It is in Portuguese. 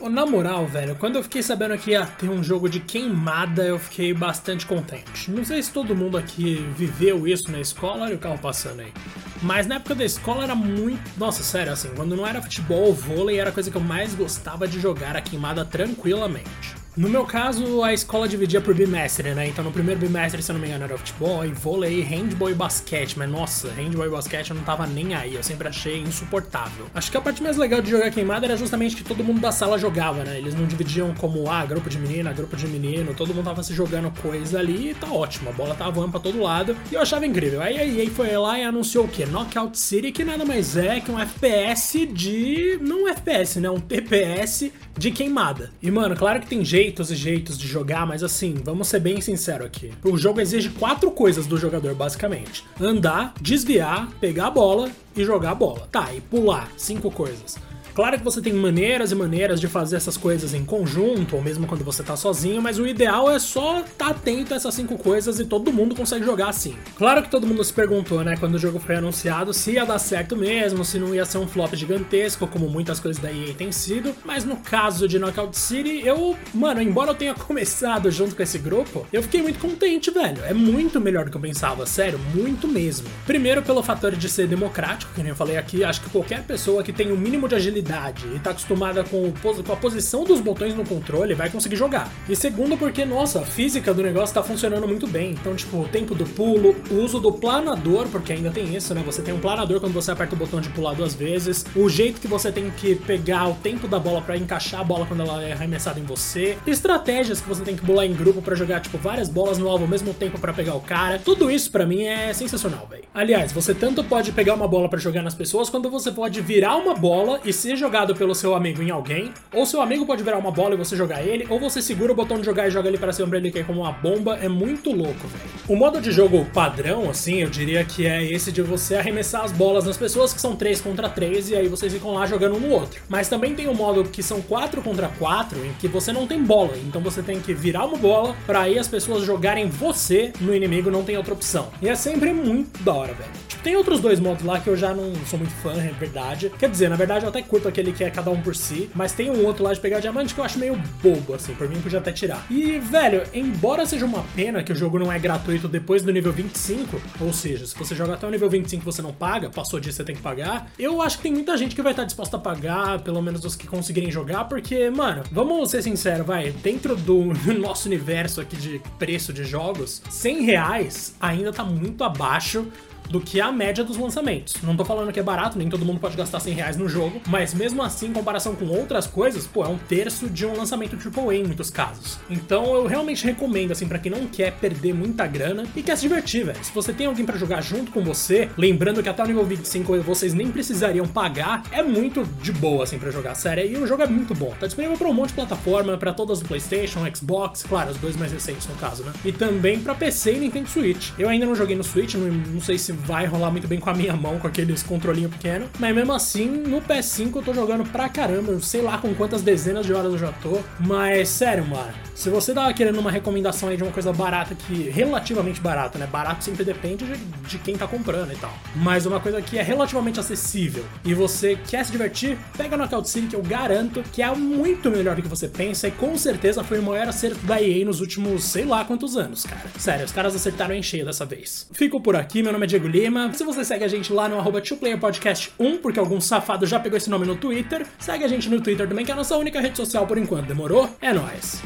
Na moral, velho, quando eu fiquei sabendo que ia ter um jogo de queimada, eu fiquei bastante contente. Não sei se todo mundo aqui viveu isso na escola, olha o carro passando aí. Mas na época da escola era muito. Nossa, sério, assim, quando não era futebol, vôlei era a coisa que eu mais gostava de jogar a queimada tranquilamente. No meu caso, a escola dividia por bimestre, né? Então no primeiro bimestre, se eu não me engano, era futebol, e vôlei, handball e basquete. Mas nossa, handball e basquete eu não tava nem aí, eu sempre achei insuportável. Acho que a parte mais legal de jogar queimada era justamente que todo mundo da sala jogava, né? Eles não dividiam como, ah, grupo de menina, grupo de menino, todo mundo tava se jogando coisa ali e tá ótimo, a bola tava voando pra todo lado. E eu achava incrível. Aí a EA foi lá e anunciou o quê? Knockout City, que nada mais é que um FPS de. Não um FPS, né? Um TPS de queimada. E mano, claro que tem jeitos e jeitos de jogar, mas assim, vamos ser bem sinceros aqui. O jogo exige quatro coisas do jogador, basicamente: andar, desviar, pegar a bola e jogar a bola. Tá, e pular. Cinco coisas. Claro que você tem maneiras e maneiras de fazer essas coisas em conjunto, ou mesmo quando você tá sozinho, mas o ideal é só estar tá atento a essas cinco coisas e todo mundo consegue jogar assim. Claro que todo mundo se perguntou, né, quando o jogo foi anunciado, se ia dar certo mesmo, se não ia ser um flop gigantesco, como muitas coisas da EA têm sido, mas no caso de Knockout City, eu, mano, embora eu tenha começado junto com esse grupo, eu fiquei muito contente, velho. É muito melhor do que eu pensava, sério, muito mesmo. Primeiro pelo fator de ser democrático, que nem eu falei aqui, acho que qualquer pessoa que tem o um mínimo de agilidade e tá acostumada com, com a posição dos botões no controle, vai conseguir jogar. E segundo, porque, nossa, a física do negócio tá funcionando muito bem. Então, tipo, o tempo do pulo, o uso do planador, porque ainda tem isso, né? Você tem um planador quando você aperta o botão de pular duas vezes, o jeito que você tem que pegar o tempo da bola para encaixar a bola quando ela é arremessada em você, estratégias que você tem que pular em grupo para jogar, tipo, várias bolas no alvo ao mesmo tempo para pegar o cara. Tudo isso para mim é sensacional, velho. Aliás, você tanto pode pegar uma bola para jogar nas pessoas, quanto você pode virar uma bola e se jogado pelo seu amigo em alguém, ou seu amigo pode virar uma bola e você jogar ele, ou você segura o botão de jogar e joga ele para cima pra ele cair como uma bomba, é muito louco, velho. O modo de jogo padrão, assim, eu diria que é esse de você arremessar as bolas nas pessoas que são 3 contra 3 e aí vocês ficam lá jogando um no outro. Mas também tem o um modo que são 4 contra 4, em que você não tem bola, então você tem que virar uma bola para aí as pessoas jogarem você no inimigo, não tem outra opção. E é sempre muito da hora, velho. Tem outros dois modos lá que eu já não sou muito fã, é verdade. Quer dizer, na verdade eu até curto aquele que é cada um por si, mas tem um outro lá de pegar diamante que eu acho meio bobo, assim, por mim podia até tirar. E, velho, embora seja uma pena que o jogo não é gratuito depois do nível 25, ou seja, se você jogar até o nível 25 você não paga, passou disso você tem que pagar, eu acho que tem muita gente que vai estar disposta a pagar, pelo menos os que conseguirem jogar, porque, mano, vamos ser sinceros, vai, dentro do nosso universo aqui de preço de jogos, 100 reais ainda tá muito abaixo do que a média dos lançamentos. Não tô falando que é barato, nem todo mundo pode gastar 100 reais no jogo, mas mesmo assim, em comparação com outras coisas, pô, é um terço de um lançamento AAA em muitos casos. Então eu realmente recomendo, assim, para quem não quer perder muita grana e quer se divertir, velho. Se você tem alguém para jogar junto com você, lembrando que até o nível 25 vocês nem precisariam pagar, é muito de boa, assim, para jogar, sério. E o jogo é muito bom. Tá disponível pra um monte de plataforma, para todas do PlayStation, Xbox, claro, os dois mais recentes no caso, né? E também para PC e Nintendo Switch. Eu ainda não joguei no Switch, não, não sei se vai rolar muito bem com a minha mão, com aqueles controlinho pequeno. Mas mesmo assim, no PS5 eu tô jogando pra caramba. Sei lá com quantas dezenas de horas eu já tô. Mas sério, mano. Se você tava querendo uma recomendação aí de uma coisa barata que relativamente barata, né? Barato sempre depende de, de quem tá comprando e tal. Mas uma coisa que é relativamente acessível e você quer se divertir, pega no Knockout City que eu garanto que é muito melhor do que você pensa e com certeza foi o maior acerto da EA nos últimos sei lá quantos anos, cara. Sério, os caras acertaram em cheio dessa vez. Fico por aqui, meu nome é Diego Lima. Se você segue a gente lá no arroba 2playerpodcast1, porque algum safado já pegou esse nome no Twitter, segue a gente no Twitter também, que é a nossa única rede social por enquanto. Demorou? É nóis!